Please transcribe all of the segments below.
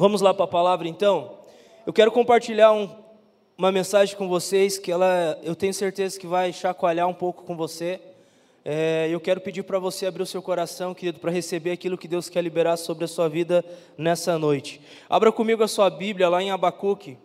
Vamos lá para a palavra então? Eu quero compartilhar um, uma mensagem com vocês que ela, eu tenho certeza que vai chacoalhar um pouco com você. É, eu quero pedir para você abrir o seu coração, querido, para receber aquilo que Deus quer liberar sobre a sua vida nessa noite. Abra comigo a sua Bíblia lá em Abacuque,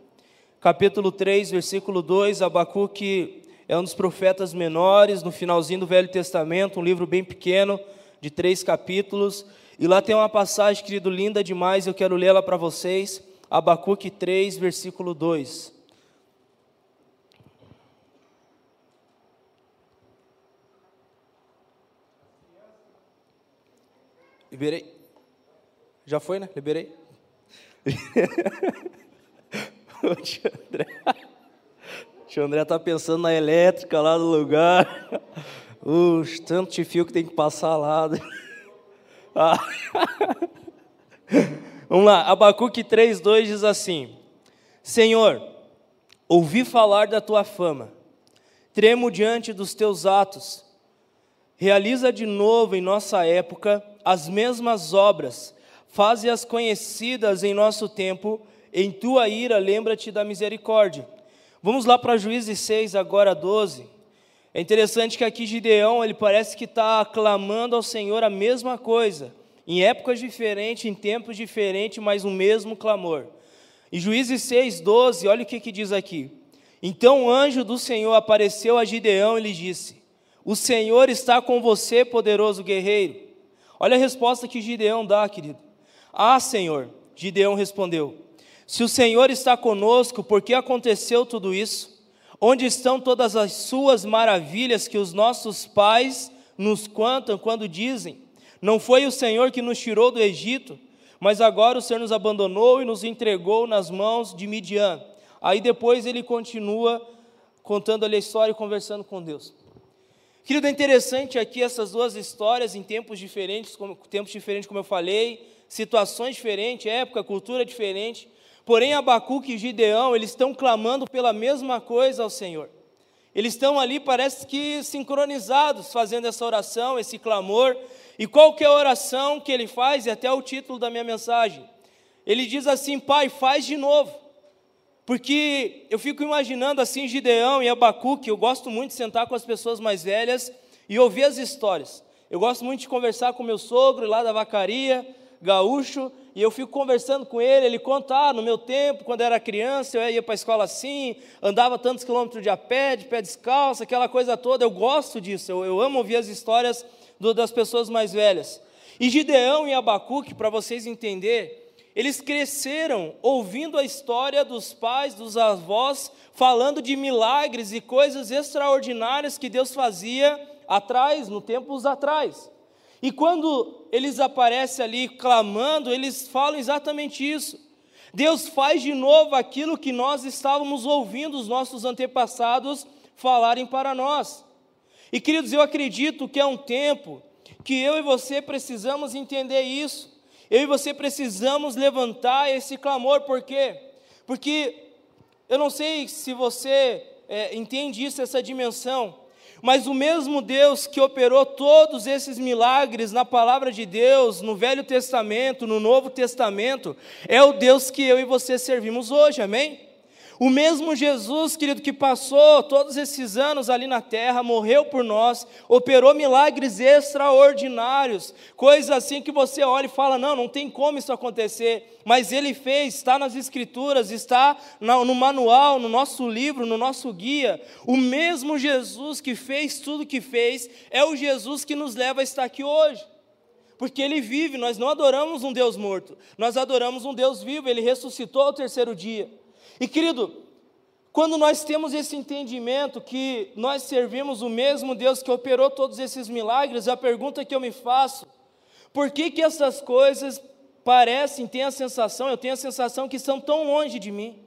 capítulo 3, versículo 2. Abacuque é um dos profetas menores, no finalzinho do Velho Testamento, um livro bem pequeno, de três capítulos. E lá tem uma passagem, querido, linda demais, eu quero lê-la para vocês. Abacuque 3, versículo 2. Liberei. Já foi, né? Liberei. o tio André. O tio André tá pensando na elétrica lá do lugar. Os tanto de fio que tem que passar lá. Ah. Vamos lá, Abacuque 3,2 diz assim: Senhor, ouvi falar da tua fama, tremo diante dos teus atos. Realiza de novo em nossa época as mesmas obras, faze-as conhecidas em nosso tempo, em tua ira lembra-te da misericórdia. Vamos lá para Juízes 6, agora 12. É interessante que aqui Gideão, ele parece que está clamando ao Senhor a mesma coisa, em épocas diferentes, em tempos diferentes, mas o mesmo clamor. Em Juízes 6, 12, olha o que, que diz aqui. Então o anjo do Senhor apareceu a Gideão e lhe disse: O Senhor está com você, poderoso guerreiro. Olha a resposta que Gideão dá, querido. Ah, Senhor, Gideão respondeu: Se o Senhor está conosco, por que aconteceu tudo isso? Onde estão todas as suas maravilhas que os nossos pais nos contam quando dizem: Não foi o Senhor que nos tirou do Egito, mas agora o Senhor nos abandonou e nos entregou nas mãos de Midian. Aí depois ele continua contando ali a história e conversando com Deus. Querido, é interessante aqui essas duas histórias em tempos diferentes, como, tempos diferentes, como eu falei, situações diferentes, época, cultura diferente. Porém, Abacuque e Gideão, eles estão clamando pela mesma coisa ao Senhor. Eles estão ali, parece que sincronizados, fazendo essa oração, esse clamor. E qual que é a oração que ele faz? E até o título da minha mensagem. Ele diz assim: Pai, faz de novo. Porque eu fico imaginando assim Gideão e Abacuque, eu gosto muito de sentar com as pessoas mais velhas e ouvir as histórias. Eu gosto muito de conversar com meu sogro lá da vacaria, gaúcho, e eu fico conversando com ele, ele conta, ah, no meu tempo, quando era criança, eu ia para a escola assim, andava tantos quilômetros de a pé, de pé descalço, aquela coisa toda, eu gosto disso, eu, eu amo ouvir as histórias do, das pessoas mais velhas. E Gideão e Abacuque, para vocês entenderem, eles cresceram ouvindo a história dos pais, dos avós, falando de milagres e coisas extraordinárias que Deus fazia atrás, no tempos atrás. E quando eles aparecem ali clamando, eles falam exatamente isso. Deus faz de novo aquilo que nós estávamos ouvindo os nossos antepassados falarem para nós. E queridos, eu acredito que é um tempo que eu e você precisamos entender isso. Eu e você precisamos levantar esse clamor, por quê? Porque eu não sei se você é, entende isso, essa dimensão, mas o mesmo Deus que operou todos esses milagres na palavra de Deus, no Velho Testamento, no Novo Testamento, é o Deus que eu e você servimos hoje, amém? O mesmo Jesus, querido, que passou todos esses anos ali na terra, morreu por nós, operou milagres extraordinários, coisas assim que você olha e fala: não, não tem como isso acontecer, mas ele fez, está nas Escrituras, está no manual, no nosso livro, no nosso guia. O mesmo Jesus que fez tudo o que fez, é o Jesus que nos leva a estar aqui hoje. Porque ele vive, nós não adoramos um Deus morto, nós adoramos um Deus vivo, ele ressuscitou ao terceiro dia. E querido, quando nós temos esse entendimento que nós servimos o mesmo Deus que operou todos esses milagres, a pergunta que eu me faço, por que que essas coisas parecem, tem a sensação, eu tenho a sensação que estão tão longe de mim?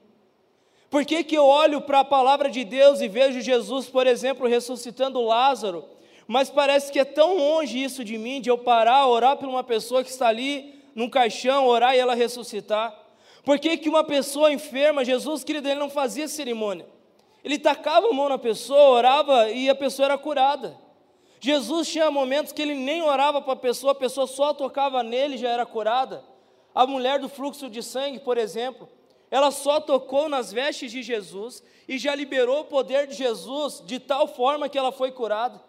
Por que, que eu olho para a palavra de Deus e vejo Jesus, por exemplo, ressuscitando Lázaro, mas parece que é tão longe isso de mim, de eu parar, orar por uma pessoa que está ali num caixão, orar e ela ressuscitar? Por que, que uma pessoa enferma, Jesus, querido, ele não fazia cerimônia? Ele tacava a mão na pessoa, orava e a pessoa era curada. Jesus tinha momentos que ele nem orava para a pessoa, a pessoa só tocava nele e já era curada. A mulher do fluxo de sangue, por exemplo, ela só tocou nas vestes de Jesus e já liberou o poder de Jesus de tal forma que ela foi curada.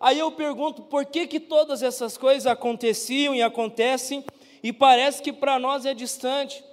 Aí eu pergunto, por que que todas essas coisas aconteciam e acontecem e parece que para nós é distante?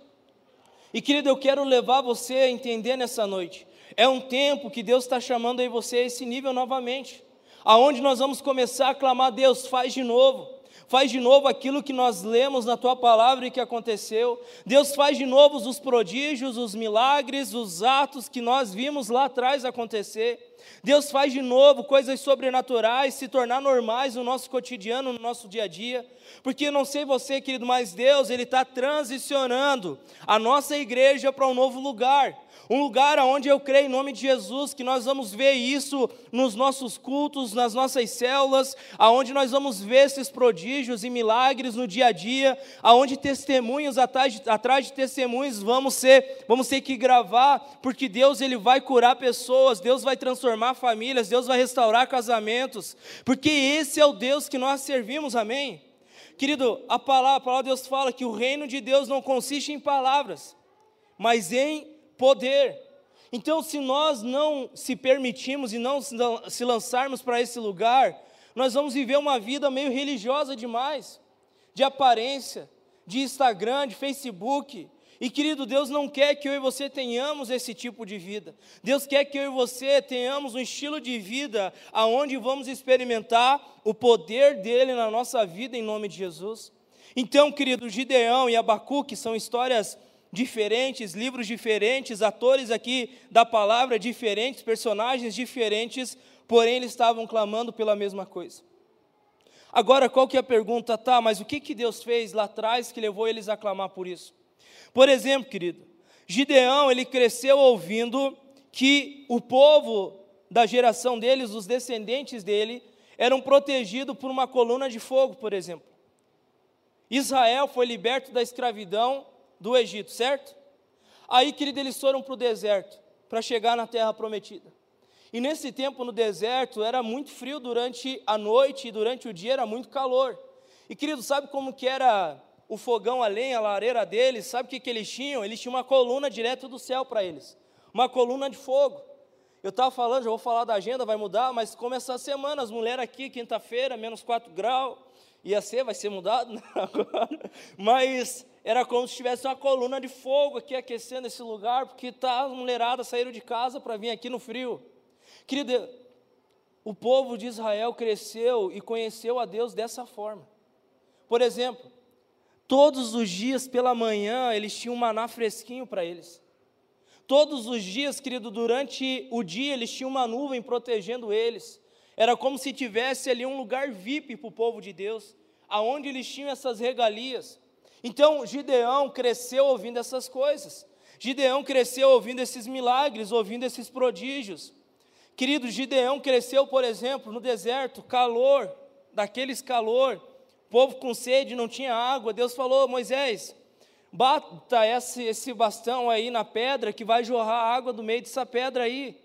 E querido, eu quero levar você a entender nessa noite. É um tempo que Deus está chamando aí você a esse nível novamente, aonde nós vamos começar a clamar: Deus, faz de novo. Faz de novo aquilo que nós lemos na tua palavra e que aconteceu. Deus faz de novo os prodígios, os milagres, os atos que nós vimos lá atrás acontecer. Deus faz de novo coisas sobrenaturais se tornar normais no nosso cotidiano, no nosso dia a dia. Porque não sei você, querido, mas Deus, Ele está transicionando a nossa igreja para um novo lugar. Um lugar onde eu creio em nome de Jesus, que nós vamos ver isso nos nossos cultos, nas nossas células, aonde nós vamos ver esses prodígios e milagres no dia a dia, aonde testemunhos atrás de, atrás de testemunhos vamos ser, vamos ter que gravar, porque Deus ele vai curar pessoas, Deus vai transformar famílias, Deus vai restaurar casamentos, porque esse é o Deus que nós servimos, amém? Querido, a palavra, a palavra de Deus fala que o reino de Deus não consiste em palavras, mas em poder. Então, se nós não se permitirmos e não se lançarmos para esse lugar, nós vamos viver uma vida meio religiosa demais, de aparência, de Instagram, de Facebook. E querido, Deus não quer que eu e você tenhamos esse tipo de vida. Deus quer que eu e você tenhamos um estilo de vida aonde vamos experimentar o poder dele na nossa vida em nome de Jesus. Então, querido, Gideão e Abacuque são histórias diferentes, livros diferentes, atores aqui da palavra diferentes, personagens diferentes, porém eles estavam clamando pela mesma coisa. Agora, qual que é a pergunta? Tá, mas o que, que Deus fez lá atrás que levou eles a clamar por isso? Por exemplo, querido, Gideão, ele cresceu ouvindo que o povo da geração deles, os descendentes dele, eram protegidos por uma coluna de fogo, por exemplo. Israel foi liberto da escravidão do Egito, certo? Aí, querido, eles foram para o deserto para chegar na terra prometida. E nesse tempo no deserto era muito frio durante a noite e durante o dia era muito calor. E querido, sabe como que era o fogão a lenha, a lareira deles? Sabe o que, que eles tinham? Eles tinham uma coluna direto do céu para eles. Uma coluna de fogo. Eu estava falando, já vou falar da agenda, vai mudar, mas começar a semana, as mulheres aqui, quinta-feira, menos 4 graus, ia ser, vai ser mudado né, agora. Mas era como se tivesse uma coluna de fogo aqui aquecendo esse lugar, porque tá, as mulheradas saíram de casa para vir aqui no frio. Querido, o povo de Israel cresceu e conheceu a Deus dessa forma. Por exemplo, todos os dias pela manhã eles tinham um maná fresquinho para eles. Todos os dias, querido, durante o dia eles tinham uma nuvem protegendo eles. Era como se tivesse ali um lugar VIP para o povo de Deus, aonde eles tinham essas regalias. Então, Gideão cresceu ouvindo essas coisas. Gideão cresceu ouvindo esses milagres, ouvindo esses prodígios. Querido, Gideão cresceu, por exemplo, no deserto, calor, daqueles calor, povo com sede, não tinha água. Deus falou: Moisés, bata esse, esse bastão aí na pedra que vai jorrar água do meio dessa pedra aí.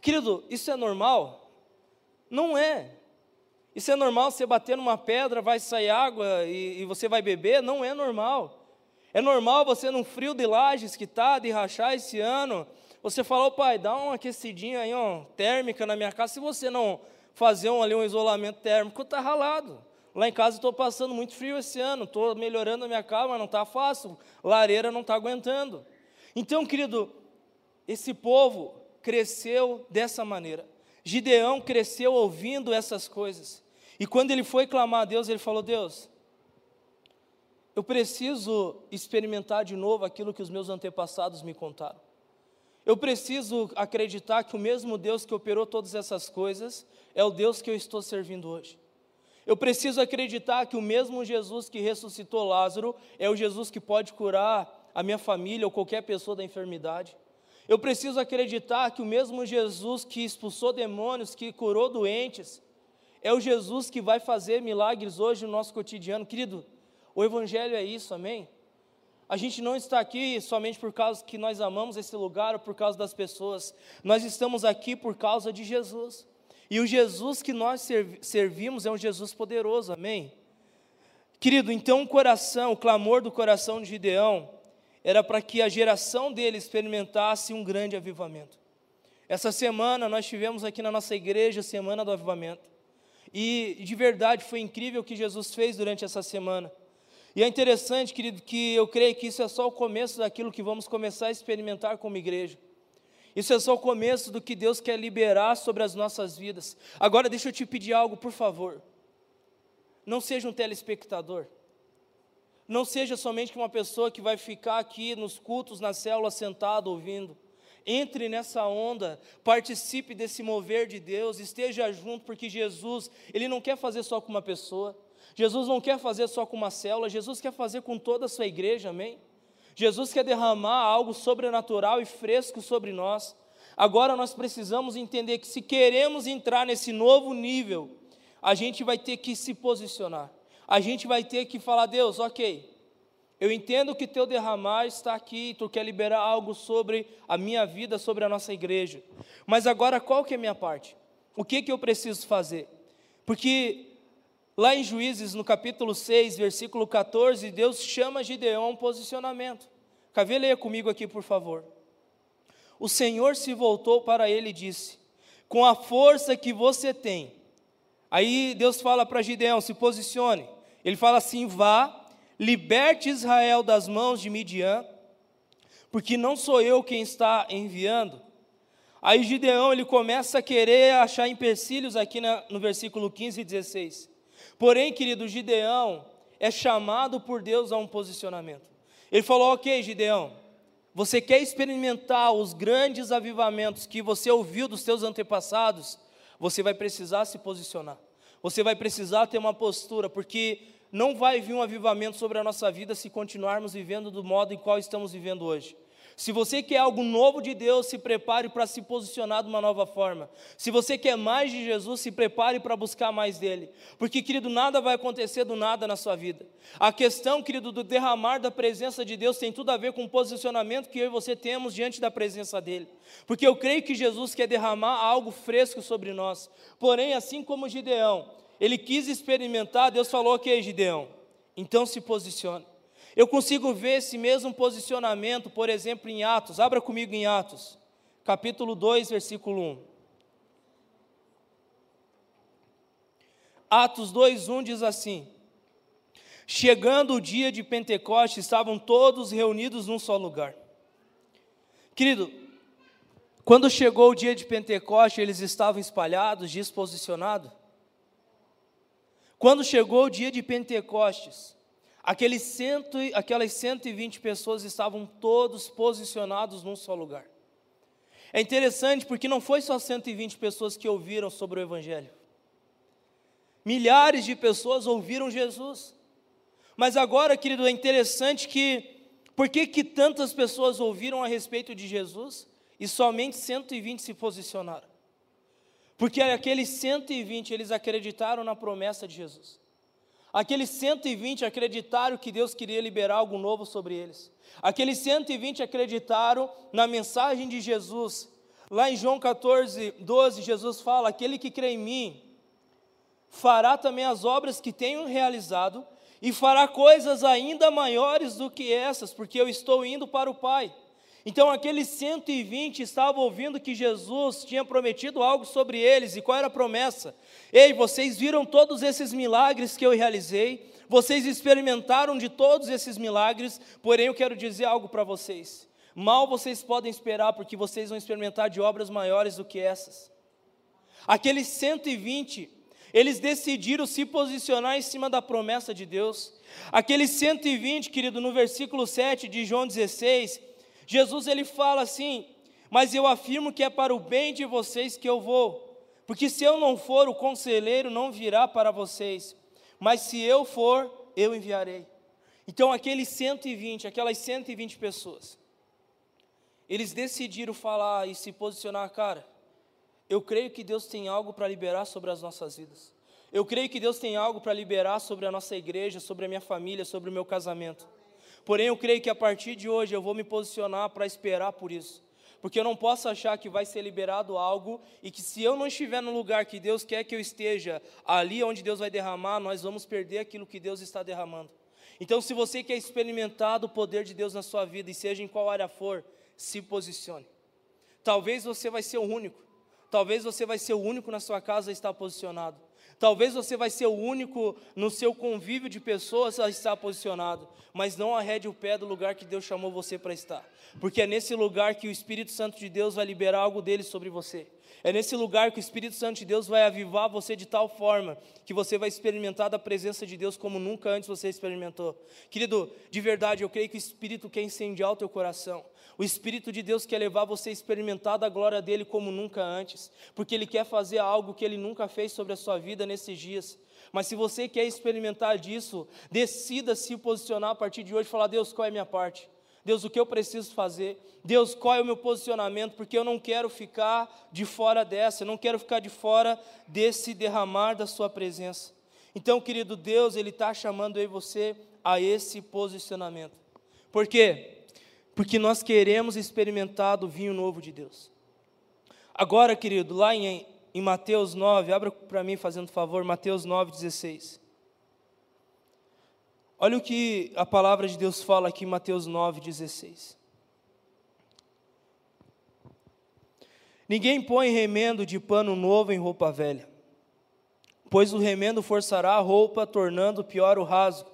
Querido, isso é normal? Não é. Isso é normal você bater numa pedra, vai sair água e, e você vai beber? Não é normal. É normal você, num frio de lajes que está, de rachar esse ano, você falar, pai, dá uma aquecidinha aí, ó, térmica na minha casa. Se você não fazer um, ali um isolamento térmico, está ralado. Lá em casa estou passando muito frio esse ano, estou melhorando a minha casa, mas não está fácil. Lareira não está aguentando. Então, querido, esse povo cresceu dessa maneira. Gideão cresceu ouvindo essas coisas. E quando ele foi clamar a Deus, ele falou: Deus, eu preciso experimentar de novo aquilo que os meus antepassados me contaram. Eu preciso acreditar que o mesmo Deus que operou todas essas coisas é o Deus que eu estou servindo hoje. Eu preciso acreditar que o mesmo Jesus que ressuscitou Lázaro é o Jesus que pode curar a minha família ou qualquer pessoa da enfermidade. Eu preciso acreditar que o mesmo Jesus que expulsou demônios, que curou doentes, é o Jesus que vai fazer milagres hoje no nosso cotidiano. Querido, o Evangelho é isso, amém? A gente não está aqui somente por causa que nós amamos esse lugar ou por causa das pessoas. Nós estamos aqui por causa de Jesus. E o Jesus que nós servimos é um Jesus poderoso, amém? Querido, então o coração, o clamor do coração de Gideão era para que a geração dele experimentasse um grande avivamento. Essa semana nós tivemos aqui na nossa igreja a semana do avivamento. E de verdade foi incrível o que Jesus fez durante essa semana. E é interessante, querido, que eu creio que isso é só o começo daquilo que vamos começar a experimentar como igreja. Isso é só o começo do que Deus quer liberar sobre as nossas vidas. Agora deixa eu te pedir algo, por favor. Não seja um telespectador. Não seja somente uma pessoa que vai ficar aqui nos cultos, na célula, sentado ouvindo. Entre nessa onda, participe desse mover de Deus, esteja junto, porque Jesus, Ele não quer fazer só com uma pessoa, Jesus não quer fazer só com uma célula, Jesus quer fazer com toda a sua igreja, amém? Jesus quer derramar algo sobrenatural e fresco sobre nós. Agora nós precisamos entender que se queremos entrar nesse novo nível, a gente vai ter que se posicionar. A gente vai ter que falar, Deus, ok, eu entendo que teu derramar está aqui, tu quer liberar algo sobre a minha vida, sobre a nossa igreja. Mas agora qual que é a minha parte? O que que eu preciso fazer? Porque lá em Juízes, no capítulo 6, versículo 14, Deus chama Gideão a um posicionamento. Cavê, leia comigo aqui, por favor. O Senhor se voltou para ele e disse: Com a força que você tem. Aí Deus fala para Gideão: se posicione. Ele fala assim: vá liberte Israel das mãos de Midian, porque não sou eu quem está enviando. Aí Gideão ele começa a querer achar empecilhos aqui na, no versículo 15 e 16. Porém, querido, Gideão é chamado por Deus a um posicionamento. Ele falou: Ok, Gideão, você quer experimentar os grandes avivamentos que você ouviu dos seus antepassados? Você vai precisar se posicionar. Você vai precisar ter uma postura, porque não vai vir um avivamento sobre a nossa vida se continuarmos vivendo do modo em qual estamos vivendo hoje. Se você quer algo novo de Deus, se prepare para se posicionar de uma nova forma. Se você quer mais de Jesus, se prepare para buscar mais dele. Porque, querido, nada vai acontecer do nada na sua vida. A questão, querido, do derramar da presença de Deus tem tudo a ver com o posicionamento que eu e você temos diante da presença dele. Porque eu creio que Jesus quer derramar algo fresco sobre nós. Porém, assim como Gideão, ele quis experimentar, Deus falou: Ok, Gideão, então se posicione. Eu consigo ver esse mesmo posicionamento, por exemplo, em Atos, abra comigo em Atos, capítulo 2, versículo 1. Atos 2:1 diz assim: Chegando o dia de Pentecostes, estavam todos reunidos num só lugar. Querido, quando chegou o dia de Pentecostes, eles estavam espalhados, disposicionados? Quando chegou o dia de Pentecostes, aqueles cento, aquelas 120 pessoas estavam todos posicionados num só lugar. É interessante porque não foi só 120 pessoas que ouviram sobre o Evangelho. Milhares de pessoas ouviram Jesus. Mas agora, querido, é interessante que, por que, que tantas pessoas ouviram a respeito de Jesus e somente 120 se posicionaram? Porque aqueles 120, eles acreditaram na promessa de Jesus. Aqueles 120 acreditaram que Deus queria liberar algo novo sobre eles. Aqueles 120 acreditaram na mensagem de Jesus. Lá em João 14, 12, Jesus fala: Aquele que crê em mim fará também as obras que tenho realizado e fará coisas ainda maiores do que essas, porque eu estou indo para o Pai. Então aqueles 120 estavam ouvindo que Jesus tinha prometido algo sobre eles, e qual era a promessa? Ei, vocês viram todos esses milagres que eu realizei, vocês experimentaram de todos esses milagres, porém eu quero dizer algo para vocês. Mal vocês podem esperar, porque vocês vão experimentar de obras maiores do que essas. Aqueles 120, eles decidiram se posicionar em cima da promessa de Deus. Aqueles 120, querido, no versículo 7 de João 16, Jesus ele fala assim: Mas eu afirmo que é para o bem de vocês que eu vou, porque se eu não for, o conselheiro não virá para vocês, mas se eu for, eu enviarei. Então, aqueles 120, aquelas 120 pessoas, eles decidiram falar e se posicionar, cara. Eu creio que Deus tem algo para liberar sobre as nossas vidas. Eu creio que Deus tem algo para liberar sobre a nossa igreja, sobre a minha família, sobre o meu casamento. Porém, eu creio que a partir de hoje eu vou me posicionar para esperar por isso. porque eu não posso achar que vai ser liberado algo e que se eu não estiver no lugar que Deus quer que eu esteja, ali onde Deus vai derramar, nós vamos perder aquilo que Deus está derramando. Então, se você quer experimentar o poder de Deus na sua vida, e seja em qual área for, se posicione. Talvez você vai ser o único, talvez você vai ser o único na sua casa a estar posicionado. Talvez você vai ser o único no seu convívio de pessoas a estar posicionado, mas não arrede o pé do lugar que Deus chamou você para estar, porque é nesse lugar que o Espírito Santo de Deus vai liberar algo dele sobre você. É nesse lugar que o Espírito Santo de Deus vai avivar você de tal forma que você vai experimentar da presença de Deus como nunca antes você experimentou. Querido, de verdade, eu creio que o Espírito quer incendiar o teu coração. O Espírito de Deus quer levar você a experimentar da glória dele como nunca antes, porque ele quer fazer algo que ele nunca fez sobre a sua vida nesses dias. Mas se você quer experimentar disso, decida se posicionar a partir de hoje e falar: Deus, qual é a minha parte? Deus, o que eu preciso fazer? Deus, qual é o meu posicionamento? Porque eu não quero ficar de fora dessa, eu não quero ficar de fora desse derramar da Sua presença. Então, querido Deus, Ele está chamando e você a esse posicionamento. Por quê? Porque nós queremos experimentar do vinho novo de Deus. Agora, querido, lá em, em Mateus 9, abra para mim fazendo favor, Mateus 9, 16. Olha o que a palavra de Deus fala aqui em Mateus 9, 16. Ninguém põe remendo de pano novo em roupa velha, pois o remendo forçará a roupa, tornando pior o rasgo.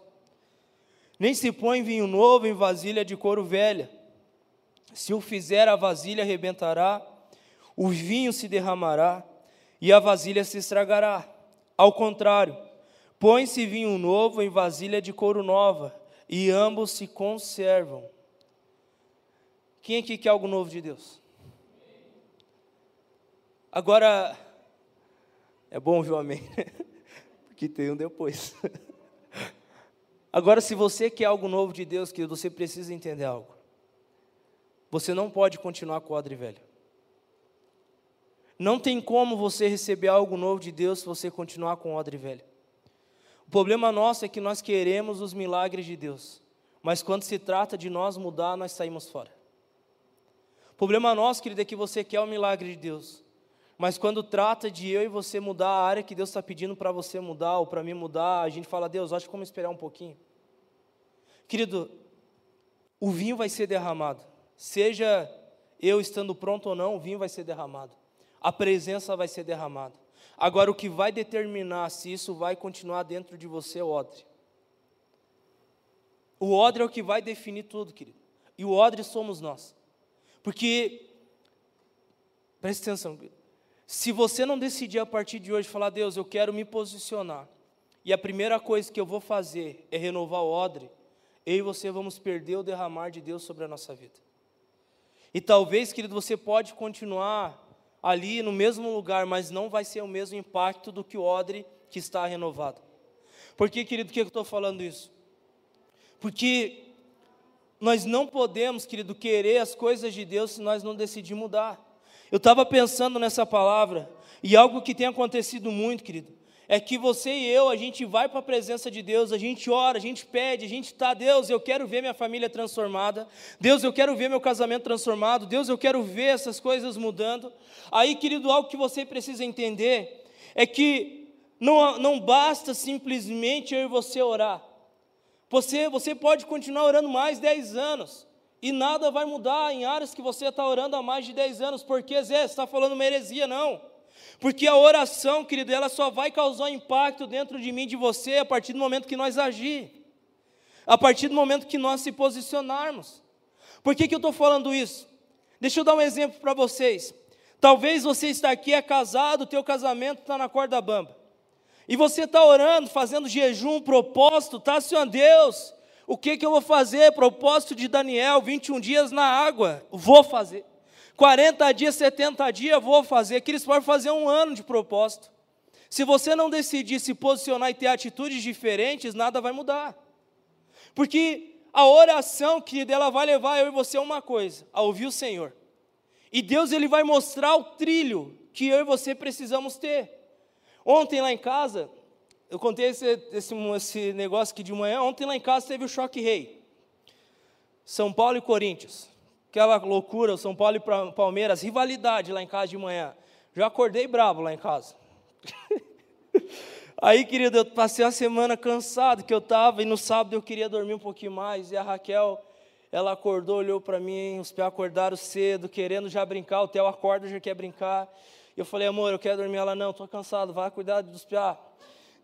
Nem se põe vinho novo em vasilha de couro velha. Se o fizer, a vasilha arrebentará, o vinho se derramará e a vasilha se estragará. Ao contrário, põe-se vinho novo em vasilha de couro nova e ambos se conservam. Quem aqui quer algo novo de Deus? Agora, é bom viu amém, porque tem um depois. Agora, se você quer algo novo de Deus, querido, você precisa entender algo. Você não pode continuar com o odre velho. Não tem como você receber algo novo de Deus se você continuar com odre velho. O problema nosso é que nós queremos os milagres de Deus, mas quando se trata de nós mudar, nós saímos fora. O problema nosso, querido, é que você quer o milagre de Deus, mas quando trata de eu e você mudar a área que Deus está pedindo para você mudar ou para mim mudar, a gente fala, Deus, acho que vamos esperar um pouquinho. Querido, o vinho vai ser derramado, seja eu estando pronto ou não, o vinho vai ser derramado, a presença vai ser derramada. Agora, o que vai determinar se isso vai continuar dentro de você é o odre. O odre é o que vai definir tudo, querido. E o odre somos nós. Porque, preste atenção, querido. Se você não decidir a partir de hoje falar, Deus, eu quero me posicionar, e a primeira coisa que eu vou fazer é renovar o odre, eu e você vamos perder o derramar de Deus sobre a nossa vida. E talvez, querido, você pode continuar ali no mesmo lugar, mas não vai ser o mesmo impacto do que o odre que está renovado. Por que, querido, que eu estou falando isso? Porque nós não podemos, querido, querer as coisas de Deus se nós não decidirmos mudar. Eu estava pensando nessa palavra, e algo que tem acontecido muito, querido, é que você e eu, a gente vai para a presença de Deus, a gente ora, a gente pede, a gente está, Deus, eu quero ver minha família transformada, Deus, eu quero ver meu casamento transformado, Deus, eu quero ver essas coisas mudando. Aí, querido, algo que você precisa entender é que não, não basta simplesmente eu e você orar. Você, você pode continuar orando mais 10 anos, e nada vai mudar em áreas que você está orando há mais de 10 anos, porque Zé, você está falando uma heresia, não. Porque a oração, querido, ela só vai causar impacto dentro de mim, de você, a partir do momento que nós agir, a partir do momento que nós se posicionarmos. Por que, que eu estou falando isso? Deixa eu dar um exemplo para vocês. Talvez você está aqui, é casado, o teu casamento está na corda bamba. E você está orando, fazendo jejum, propósito, está, Senhor Deus, o que, que eu vou fazer? Propósito de Daniel, 21 dias na água. Vou fazer. 40 dias, 70 dias, vou fazer. Que eles podem fazer um ano de propósito. Se você não decidir se posicionar e ter atitudes diferentes, nada vai mudar. Porque a oração, querida, ela vai levar eu e você a uma coisa, a ouvir o Senhor. E Deus ele vai mostrar o trilho que eu e você precisamos ter. Ontem lá em casa, eu contei esse, esse, esse negócio aqui de manhã. Ontem lá em casa teve o choque rei. São Paulo e Corinthians. aquela loucura, São Paulo e Palmeiras, rivalidade lá em casa de manhã. Já acordei bravo lá em casa. Aí, querido, eu passei a semana cansado que eu estava, e no sábado eu queria dormir um pouquinho mais, e a Raquel, ela acordou, olhou para mim, os pés acordaram cedo, querendo já brincar, o Theo acorda, já quer brincar. E eu falei, amor, eu quero dormir. Ela, não, estou cansado, vai cuidar dos pés.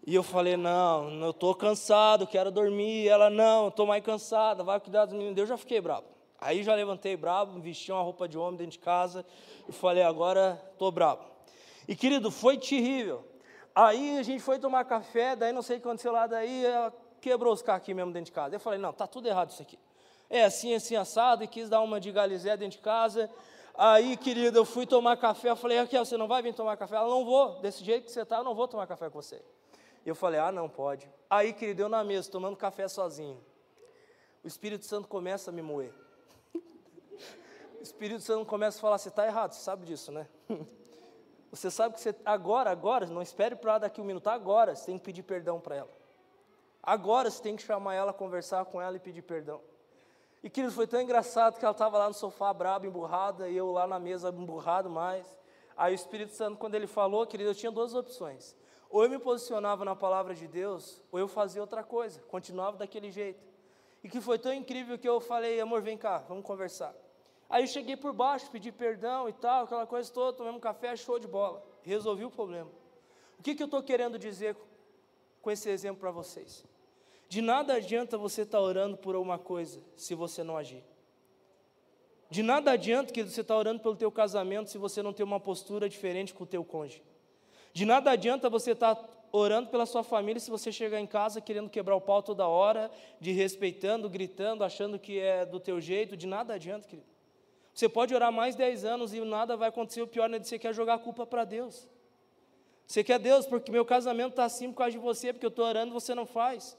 E eu falei, não, eu estou cansado, quero dormir. Ela, não, estou mais cansada, vai cuidar dos meninos. Eu já fiquei bravo. Aí já levantei bravo, vesti uma roupa de homem dentro de casa e falei, agora estou bravo. E querido, foi terrível. Aí a gente foi tomar café, daí não sei o que aconteceu lá, daí quebrou os carros aqui mesmo dentro de casa. Eu falei, não, tá tudo errado isso aqui. É assim, assim, assado, e quis dar uma de galizé dentro de casa. Aí, querido, eu fui tomar café, eu falei, Raquel, você não vai vir tomar café? Ela, não vou, desse jeito que você está, eu não vou tomar café com você. Eu falei, ah, não pode. Aí, querido, eu na mesa, tomando café sozinho. O Espírito Santo começa a me moer. O Espírito Santo começa a falar, você está errado, você sabe disso, né? Você sabe que você, agora, agora, não espere para daqui um minuto, agora você tem que pedir perdão para ela. Agora você tem que chamar ela, conversar com ela e pedir perdão. E, querido, foi tão engraçado que ela estava lá no sofá braba, emburrada, e eu lá na mesa emburrado mais. Aí o Espírito Santo, quando ele falou, querido, eu tinha duas opções. Ou eu me posicionava na palavra de Deus, ou eu fazia outra coisa, continuava daquele jeito. E que foi tão incrível que eu falei, amor, vem cá, vamos conversar. Aí eu cheguei por baixo, pedi perdão e tal, aquela coisa toda, tomamos um café, show de bola. Resolvi o problema. O que, que eu estou querendo dizer com esse exemplo para vocês? De nada adianta você estar tá orando por uma coisa se você não agir. De nada adianta que você está orando pelo teu casamento se você não tem uma postura diferente com o teu cônjuge. De nada adianta você estar tá orando pela sua família se você chegar em casa querendo quebrar o pau toda hora, de respeitando, gritando, achando que é do teu jeito, de nada adianta, querido. Você pode orar mais 10 anos e nada vai acontecer, o pior é que você quer jogar a culpa para Deus. Você quer Deus, porque meu casamento está assim por causa de você, porque eu estou orando e você não faz.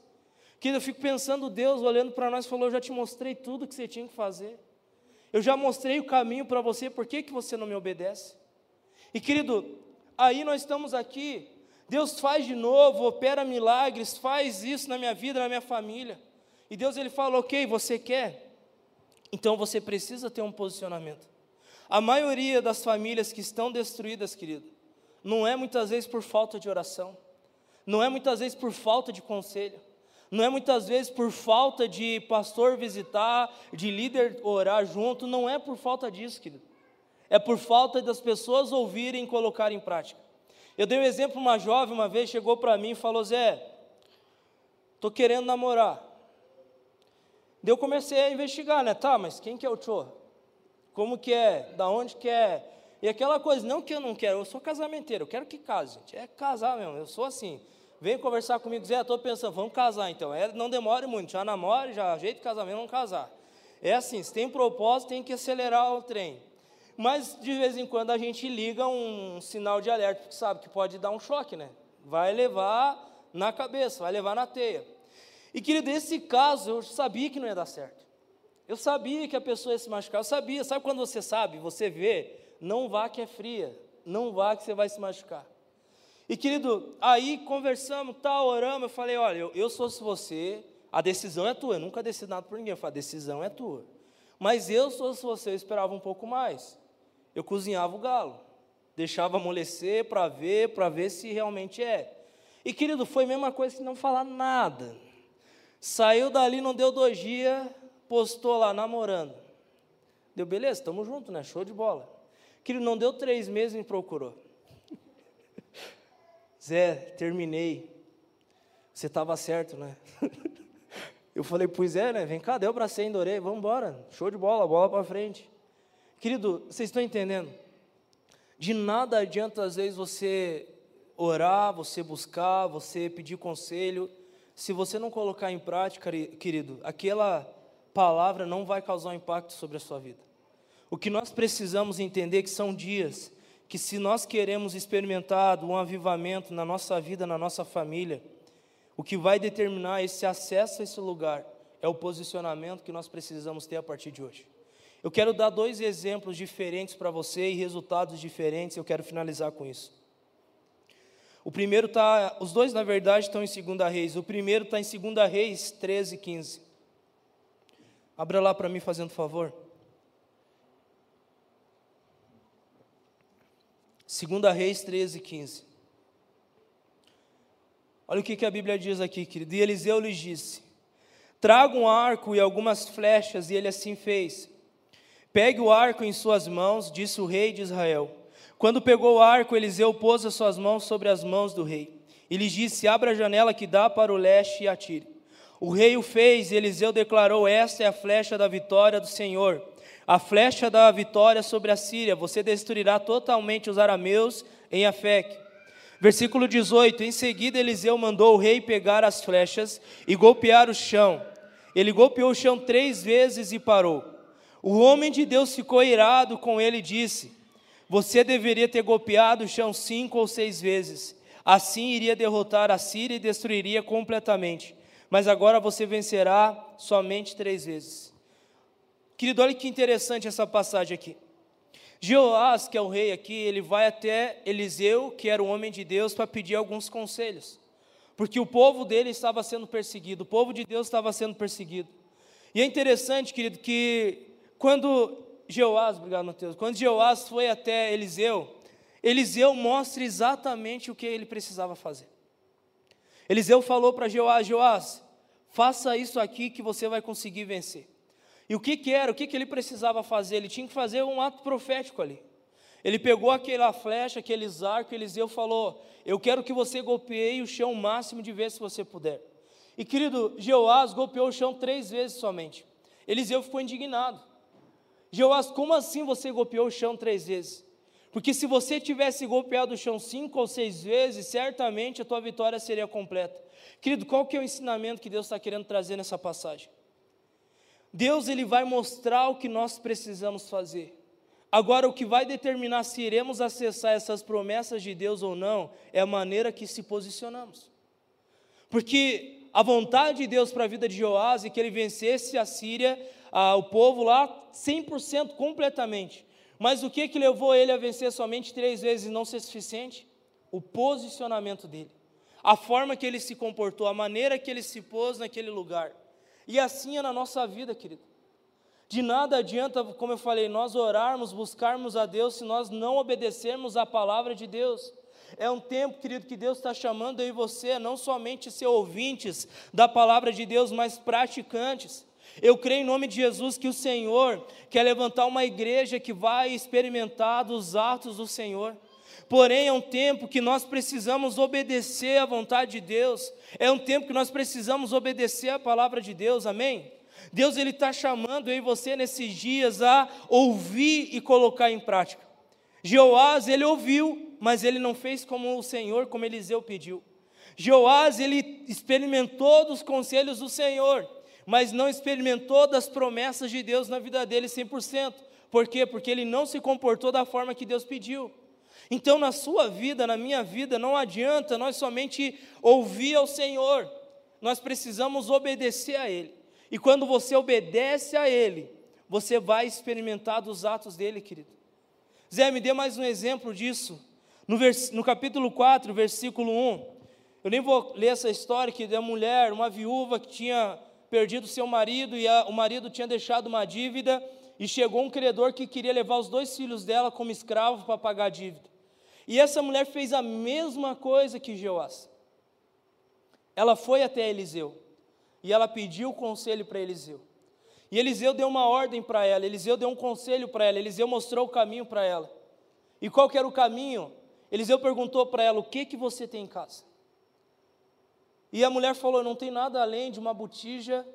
Querido, eu fico pensando, Deus olhando para nós, falou: Eu já te mostrei tudo que você tinha que fazer. Eu já mostrei o caminho para você, por que, que você não me obedece? E querido, Aí nós estamos aqui, Deus faz de novo, opera milagres, faz isso na minha vida, na minha família. E Deus ele fala: "OK, você quer? Então você precisa ter um posicionamento". A maioria das famílias que estão destruídas, querido, não é muitas vezes por falta de oração, não é muitas vezes por falta de conselho, não é muitas vezes por falta de pastor visitar, de líder orar junto, não é por falta disso, querido é por falta das pessoas ouvirem e colocar em prática. Eu dei um exemplo, uma jovem uma vez chegou para mim e falou: Zé, estou querendo namorar. Daí eu comecei a investigar, né? Tá, mas quem que é o Tchô? Como que é? Da onde que é? E aquela coisa, não que eu não quero, eu sou casamenteiro, eu quero que case, gente. É casar mesmo, eu sou assim. Vem conversar comigo, Zé, estou pensando, vamos casar então. É, não demore muito, já namore, já ajeita o casamento, vamos casar. É assim, se tem propósito, tem que acelerar o trem mas de vez em quando a gente liga um sinal de alerta, porque sabe que pode dar um choque, né? Vai levar na cabeça, vai levar na teia. E querido, esse caso eu sabia que não ia dar certo. Eu sabia que a pessoa ia se machucar, eu sabia, sabe quando você sabe, você vê, não vá que é fria, não vá que você vai se machucar. E querido, aí conversamos, tal, oramos, eu falei, olha, eu, eu sou se você, a decisão é tua, eu nunca decido nada por ninguém, eu falei, a decisão é tua. Mas eu sou se você, eu esperava um pouco mais eu cozinhava o galo. Deixava amolecer para ver, para ver se realmente é. E querido, foi a mesma coisa que não falar nada. Saiu dali, não deu dois dias, postou lá namorando. Deu, beleza, estamos juntos, né? Show de bola. Querido, não deu três meses e me procurou. Zé, terminei. Você estava certo, né? Eu falei, pois é, né? Vem cá, deu para ser, endorei, vamos embora. Show de bola, bola para frente. Querido, vocês estão entendendo? De nada adianta às vezes você orar, você buscar, você pedir conselho, se você não colocar em prática, querido, aquela palavra não vai causar um impacto sobre a sua vida. O que nós precisamos entender é que são dias que se nós queremos experimentar um avivamento na nossa vida, na nossa família, o que vai determinar esse acesso a esse lugar é o posicionamento que nós precisamos ter a partir de hoje. Eu quero dar dois exemplos diferentes para você e resultados diferentes, eu quero finalizar com isso. O primeiro está, os dois na verdade estão em 2 Reis, o primeiro está em 2 Reis 13, 15. Abra lá para mim fazendo favor. 2 Reis 13, 15. Olha o que, que a Bíblia diz aqui, querido. E Eliseu lhes disse: Traga um arco e algumas flechas, e ele assim fez. Pegue o arco em suas mãos, disse o rei de Israel. Quando pegou o arco, Eliseu pôs as suas mãos sobre as mãos do rei. E lhe disse: Abra a janela que dá para o leste e atire. O rei o fez, e Eliseu declarou: Esta é a flecha da vitória do Senhor, a flecha da vitória sobre a Síria. Você destruirá totalmente os arameus em Afec. Versículo 18: Em seguida, Eliseu mandou o rei pegar as flechas e golpear o chão. Ele golpeou o chão três vezes e parou. O homem de Deus ficou irado com ele e disse: Você deveria ter golpeado o chão cinco ou seis vezes. Assim iria derrotar a Síria e destruiria completamente. Mas agora você vencerá somente três vezes. Querido, olha que interessante essa passagem aqui. Jeoás, que é o rei aqui, ele vai até Eliseu, que era o homem de Deus, para pedir alguns conselhos. Porque o povo dele estava sendo perseguido, o povo de Deus estava sendo perseguido. E é interessante, querido, que quando Jeoás, obrigado Mateus, quando Jeoás foi até Eliseu, Eliseu mostra exatamente o que ele precisava fazer. Eliseu falou para Jeoás, Jeoás, faça isso aqui que você vai conseguir vencer. E o que, que era? O que, que ele precisava fazer? Ele tinha que fazer um ato profético ali. Ele pegou aquela flecha, aqueles arcos, Eliseu falou: Eu quero que você golpeie o chão o máximo de vezes se você puder. E querido, Jeoás golpeou o chão três vezes somente. Eliseu ficou indignado. Jeoás, como assim você golpeou o chão três vezes? Porque se você tivesse golpeado o chão cinco ou seis vezes, certamente a tua vitória seria completa. Querido, qual que é o ensinamento que Deus está querendo trazer nessa passagem? Deus ele vai mostrar o que nós precisamos fazer. Agora, o que vai determinar se iremos acessar essas promessas de Deus ou não é a maneira que se posicionamos. Porque a vontade de Deus para a vida de Joás é que ele vencesse a Síria, a, o povo lá, 100% completamente. Mas o que, que levou ele a vencer somente três vezes e não ser suficiente? O posicionamento dele, a forma que ele se comportou, a maneira que ele se pôs naquele lugar. E assim é na nossa vida, querido. De nada adianta, como eu falei, nós orarmos, buscarmos a Deus se nós não obedecermos à palavra de Deus. É um tempo, querido, que Deus está chamando aí você, não somente ser ouvintes da palavra de Deus, mas praticantes. Eu creio em nome de Jesus que o Senhor quer levantar uma igreja que vai experimentar dos atos do Senhor. Porém, é um tempo que nós precisamos obedecer à vontade de Deus. É um tempo que nós precisamos obedecer à palavra de Deus. Amém? Deus ele está chamando e você nesses dias a ouvir e colocar em prática. Jeoás ele ouviu, mas ele não fez como o Senhor, como Eliseu pediu. Jeoás ele experimentou dos conselhos do Senhor, mas não experimentou das promessas de Deus na vida dele 100%. Por quê? Porque ele não se comportou da forma que Deus pediu. Então, na sua vida, na minha vida, não adianta nós somente ouvir ao Senhor, nós precisamos obedecer a Ele. E quando você obedece a Ele, você vai experimentar dos atos dele, querido. Zé, me dê mais um exemplo disso. No, vers... no capítulo 4, versículo 1. Eu nem vou ler essa história que da mulher, uma viúva que tinha perdido seu marido e a... o marido tinha deixado uma dívida e chegou um credor que queria levar os dois filhos dela como escravo para pagar a dívida. E essa mulher fez a mesma coisa que Jeoás. Ela foi até Eliseu e ela pediu conselho para Eliseu. E Eliseu deu uma ordem para ela, Eliseu deu um conselho para ela, Eliseu mostrou o caminho para ela. E qual que era o caminho? Eliseu perguntou para ela: "O que que você tem em casa?" E a mulher falou: "Não tem nada além de uma botija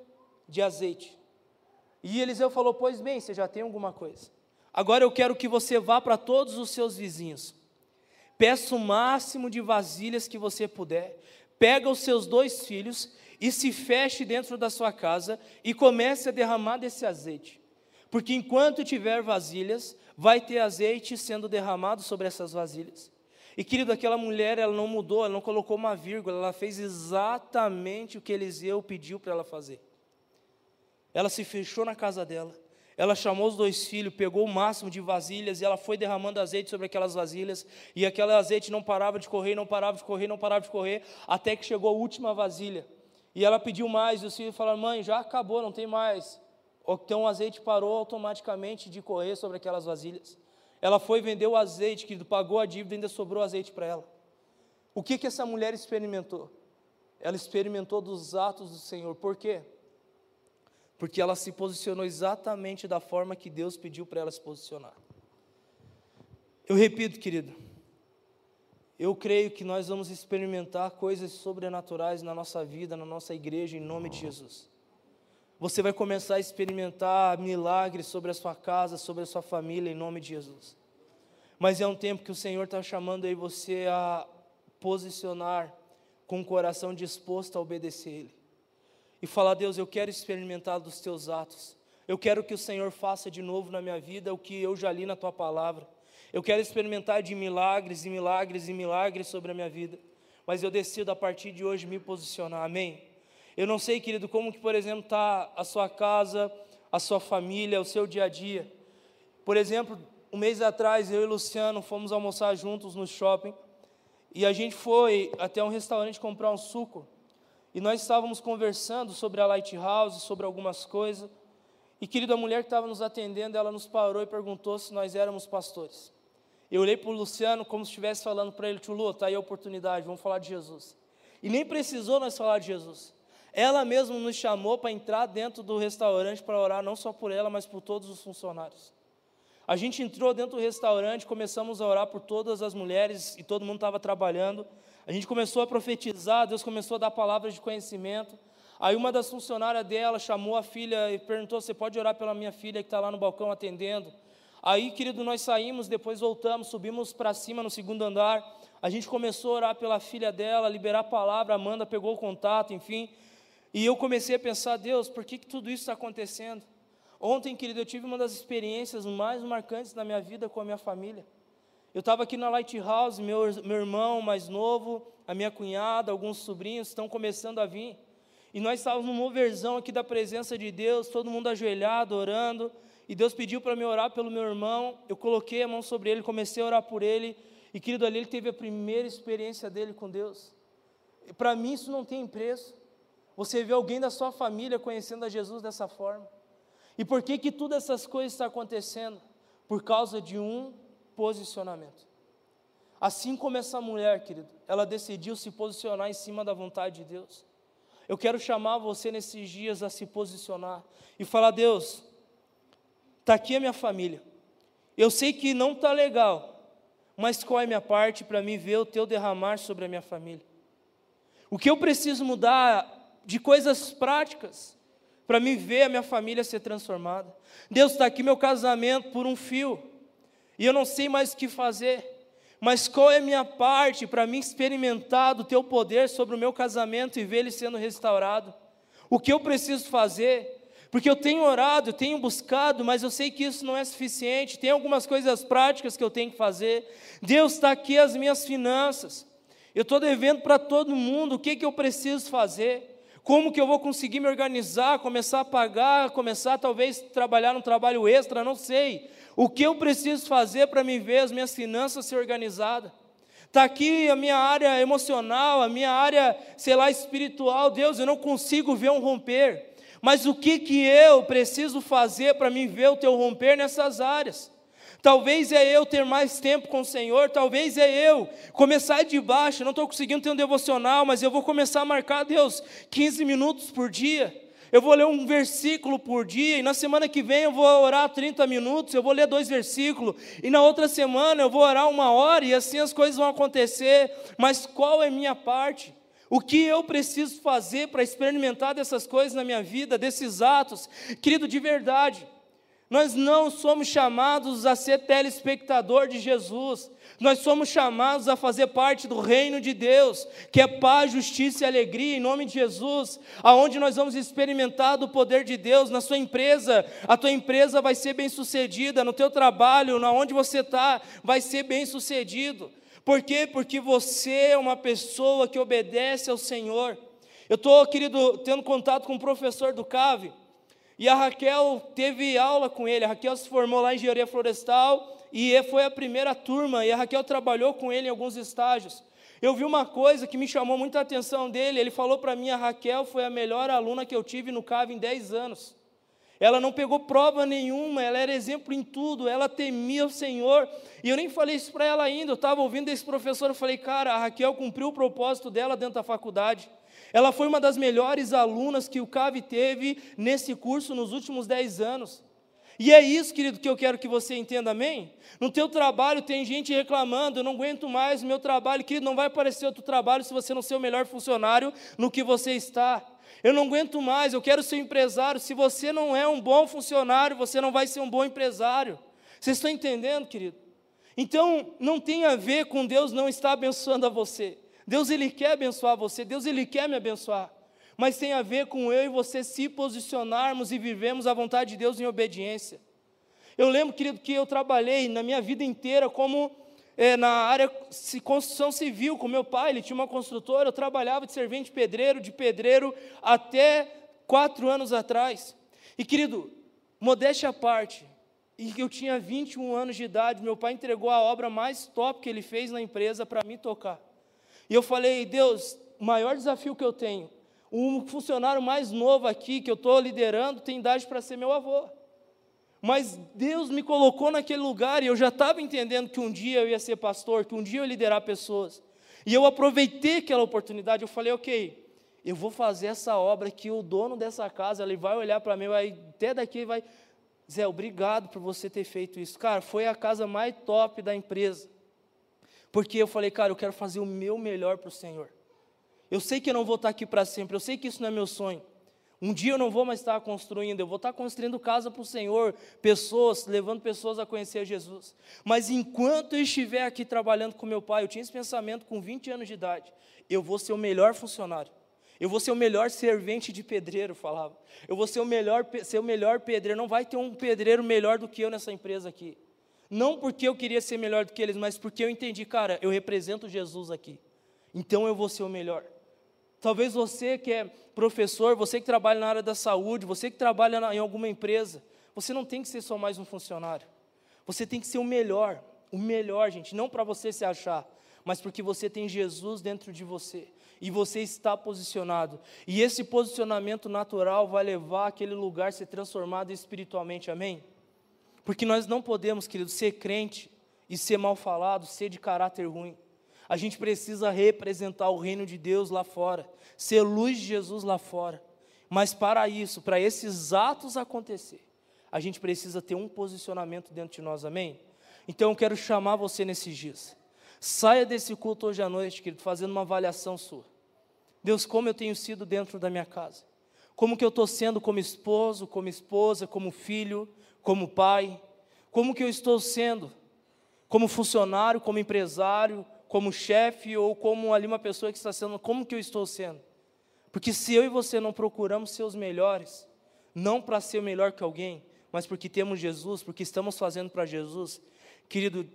de azeite." E Eliseu falou: "Pois bem, você já tem alguma coisa. Agora eu quero que você vá para todos os seus vizinhos Peça o máximo de vasilhas que você puder. Pega os seus dois filhos e se feche dentro da sua casa e comece a derramar desse azeite. Porque enquanto tiver vasilhas, vai ter azeite sendo derramado sobre essas vasilhas. E querido, aquela mulher, ela não mudou, ela não colocou uma vírgula, ela fez exatamente o que Eliseu pediu para ela fazer. Ela se fechou na casa dela, ela chamou os dois filhos, pegou o máximo de vasilhas e ela foi derramando azeite sobre aquelas vasilhas. E aquele azeite não parava de correr, não parava de correr, não parava de correr, até que chegou a última vasilha. E ela pediu mais, e os filhos falaram: Mãe, já acabou, não tem mais. Então o azeite parou automaticamente de correr sobre aquelas vasilhas. Ela foi vender o azeite, querido, pagou a dívida e ainda sobrou azeite para ela. O que que essa mulher experimentou? Ela experimentou dos atos do Senhor. Por quê? Porque ela se posicionou exatamente da forma que Deus pediu para ela se posicionar. Eu repito, querido, eu creio que nós vamos experimentar coisas sobrenaturais na nossa vida, na nossa igreja, em nome de Jesus. Você vai começar a experimentar milagres sobre a sua casa, sobre a sua família, em nome de Jesus. Mas é um tempo que o Senhor está chamando aí você a posicionar com o coração disposto a obedecer Ele. E falar, Deus, eu quero experimentar dos teus atos. Eu quero que o Senhor faça de novo na minha vida o que eu já li na tua palavra. Eu quero experimentar de milagres e milagres e milagres sobre a minha vida. Mas eu decido a partir de hoje me posicionar. Amém. Eu não sei, querido, como que, por exemplo, está a sua casa, a sua família, o seu dia a dia. Por exemplo, um mês atrás, eu e Luciano fomos almoçar juntos no shopping e a gente foi até um restaurante comprar um suco. E nós estávamos conversando sobre a Lighthouse, sobre algumas coisas. E, querido, a mulher que estava nos atendendo, ela nos parou e perguntou se nós éramos pastores. Eu olhei para o Luciano como se estivesse falando para ele, tio Lu, está aí a oportunidade, vamos falar de Jesus. E nem precisou nós falar de Jesus. Ela mesma nos chamou para entrar dentro do restaurante para orar, não só por ela, mas por todos os funcionários. A gente entrou dentro do restaurante, começamos a orar por todas as mulheres e todo mundo estava trabalhando. A gente começou a profetizar, Deus começou a dar palavras de conhecimento. Aí uma das funcionárias dela chamou a filha e perguntou: Você pode orar pela minha filha que está lá no balcão atendendo? Aí, querido, nós saímos, depois voltamos, subimos para cima no segundo andar. A gente começou a orar pela filha dela, liberar a palavra. Amanda pegou o contato, enfim. E eu comecei a pensar, Deus, por que, que tudo isso está acontecendo? Ontem, querido, eu tive uma das experiências mais marcantes da minha vida com a minha família. Eu estava aqui na Lighthouse, meu, meu irmão mais novo, a minha cunhada, alguns sobrinhos estão começando a vir. E nós estávamos numa versão aqui da presença de Deus, todo mundo ajoelhado, orando. E Deus pediu para me orar pelo meu irmão. Eu coloquei a mão sobre ele, comecei a orar por ele. E, querido, ali ele teve a primeira experiência dele com Deus. Para mim, isso não tem preço. Você vê alguém da sua família conhecendo a Jesus dessa forma. E por que que todas essas coisas estão acontecendo? Por causa de um posicionamento. Assim como essa mulher, querido, ela decidiu se posicionar em cima da vontade de Deus. Eu quero chamar você nesses dias a se posicionar e falar: Deus, está aqui a minha família. Eu sei que não está legal, mas qual é a minha parte para mim ver o teu derramar sobre a minha família? O que eu preciso mudar de coisas práticas para me ver a minha família ser transformada. Deus está aqui meu casamento por um fio e eu não sei mais o que fazer. Mas qual é a minha parte para mim experimentar do teu poder sobre o meu casamento e ver ele sendo restaurado? O que eu preciso fazer? Porque eu tenho orado, eu tenho buscado, mas eu sei que isso não é suficiente. Tem algumas coisas práticas que eu tenho que fazer. Deus está aqui as minhas finanças. Eu estou devendo para todo mundo. O que, que eu preciso fazer? Como que eu vou conseguir me organizar, começar a pagar, começar talvez trabalhar num trabalho extra, não sei. O que eu preciso fazer para me ver as minhas finanças ser organizadas? Está aqui a minha área emocional, a minha área, sei lá, espiritual. Deus, eu não consigo ver um romper. Mas o que, que eu preciso fazer para me ver o teu romper nessas áreas? Talvez é eu ter mais tempo com o Senhor, talvez é eu começar de baixo, não estou conseguindo ter um devocional, mas eu vou começar a marcar, Deus, 15 minutos por dia. Eu vou ler um versículo por dia, e na semana que vem eu vou orar 30 minutos, eu vou ler dois versículos, e na outra semana eu vou orar uma hora, e assim as coisas vão acontecer. Mas qual é minha parte? O que eu preciso fazer para experimentar dessas coisas na minha vida, desses atos? Querido, de verdade, nós não somos chamados a ser telespectador de Jesus. Nós somos chamados a fazer parte do reino de Deus, que é paz, justiça e alegria, em nome de Jesus, aonde nós vamos experimentar do poder de Deus na sua empresa. A tua empresa vai ser bem sucedida, no teu trabalho, onde você está, vai ser bem sucedido. Por quê? Porque você é uma pessoa que obedece ao Senhor. Eu estou, querido, tendo contato com o professor do CAVE. E a Raquel teve aula com ele. A Raquel se formou lá em engenharia florestal e foi a primeira turma. E a Raquel trabalhou com ele em alguns estágios. Eu vi uma coisa que me chamou muita atenção dele. Ele falou para mim: a Raquel foi a melhor aluna que eu tive no CAV em 10 anos. ela não pegou prova nenhuma, ela era exemplo em tudo, ela temia o Senhor. E eu nem falei isso para ela ainda, eu estava ouvindo esse professor, eu falei, cara, a Raquel cumpriu o propósito dela dentro da faculdade. Ela foi uma das melhores alunas que o CAV teve nesse curso nos últimos 10 anos. E é isso, querido, que eu quero que você entenda, amém? No teu trabalho tem gente reclamando, eu não aguento mais o meu trabalho, querido, não vai aparecer outro trabalho se você não ser o melhor funcionário no que você está. Eu não aguento mais, eu quero ser empresário. Se você não é um bom funcionário, você não vai ser um bom empresário. Vocês estão entendendo, querido? Então, não tem a ver com Deus não estar abençoando a você. Deus ele quer abençoar você, Deus ele quer me abençoar. Mas tem a ver com eu e você se posicionarmos e vivemos a vontade de Deus em obediência. Eu lembro, querido, que eu trabalhei na minha vida inteira como é, na área de construção civil com meu pai, ele tinha uma construtora, eu trabalhava de servente pedreiro, de pedreiro, até quatro anos atrás. E querido, modéstia à parte, e eu tinha 21 anos de idade, meu pai entregou a obra mais top que ele fez na empresa para mim tocar. E eu falei, Deus, o maior desafio que eu tenho, um funcionário mais novo aqui, que eu estou liderando, tem idade para ser meu avô. Mas Deus me colocou naquele lugar e eu já estava entendendo que um dia eu ia ser pastor, que um dia eu ia liderar pessoas. E eu aproveitei aquela oportunidade, eu falei, ok, eu vou fazer essa obra que o dono dessa casa, ele vai olhar para mim, vai, até daqui vai, Zé, obrigado por você ter feito isso. Cara, foi a casa mais top da empresa. Porque eu falei, cara, eu quero fazer o meu melhor para o Senhor. Eu sei que eu não vou estar aqui para sempre, eu sei que isso não é meu sonho. Um dia eu não vou mais estar construindo, eu vou estar construindo casa para o Senhor, pessoas, levando pessoas a conhecer Jesus. Mas enquanto eu estiver aqui trabalhando com meu pai, eu tinha esse pensamento com 20 anos de idade, eu vou ser o melhor funcionário. Eu vou ser o melhor servente de pedreiro, falava. Eu vou ser o melhor, ser o melhor pedreiro. Não vai ter um pedreiro melhor do que eu nessa empresa aqui. Não porque eu queria ser melhor do que eles, mas porque eu entendi, cara, eu represento Jesus aqui. Então eu vou ser o melhor. Talvez você que é professor, você que trabalha na área da saúde, você que trabalha em alguma empresa, você não tem que ser só mais um funcionário. Você tem que ser o melhor, o melhor, gente, não para você se achar, mas porque você tem Jesus dentro de você e você está posicionado. E esse posicionamento natural vai levar aquele lugar a ser transformado espiritualmente, amém? Porque nós não podemos, querido, ser crente e ser mal falado, ser de caráter ruim. A gente precisa representar o reino de Deus lá fora, ser luz de Jesus lá fora. Mas para isso, para esses atos acontecer, a gente precisa ter um posicionamento dentro de nós, amém? Então eu quero chamar você nesses dias. Saia desse culto hoje à noite, querido, fazendo uma avaliação sua. Deus, como eu tenho sido dentro da minha casa? Como que eu estou sendo como esposo, como esposa, como filho, como pai? Como que eu estou sendo? Como funcionário, como empresário, como chefe ou como ali uma pessoa que está sendo, como que eu estou sendo? Porque se eu e você não procuramos ser os melhores, não para ser melhor que alguém, mas porque temos Jesus, porque estamos fazendo para Jesus, querido,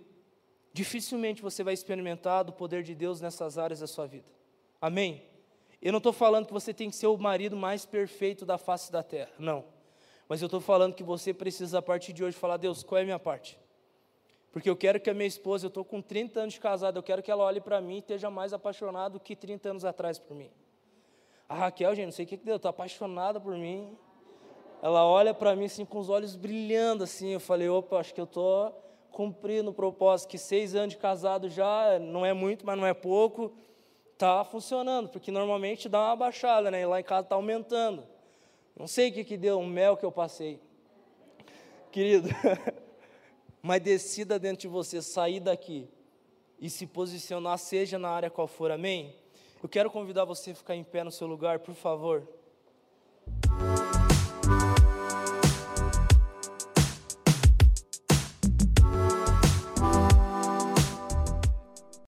dificilmente você vai experimentar do poder de Deus nessas áreas da sua vida. Amém? Eu não estou falando que você tem que ser o marido mais perfeito da face da terra, não. Mas eu estou falando que você precisa, a partir de hoje, falar: Deus, qual é a minha parte? Porque eu quero que a minha esposa, eu estou com 30 anos de casado, eu quero que ela olhe para mim e esteja mais apaixonada do que 30 anos atrás por mim. A Raquel, gente, não sei o que, que deu, está apaixonada por mim. Ela olha para mim assim com os olhos brilhando assim. Eu falei, opa, acho que eu estou cumprindo o propósito, que seis anos de casado já não é muito, mas não é pouco. Está funcionando, porque normalmente dá uma baixada, né? E lá em casa está aumentando. Não sei o que, que deu, um mel que eu passei. Querido, mas decida dentro de você sair daqui e se posicionar, seja na área qual for, amém? Eu quero convidar você a ficar em pé no seu lugar, por favor.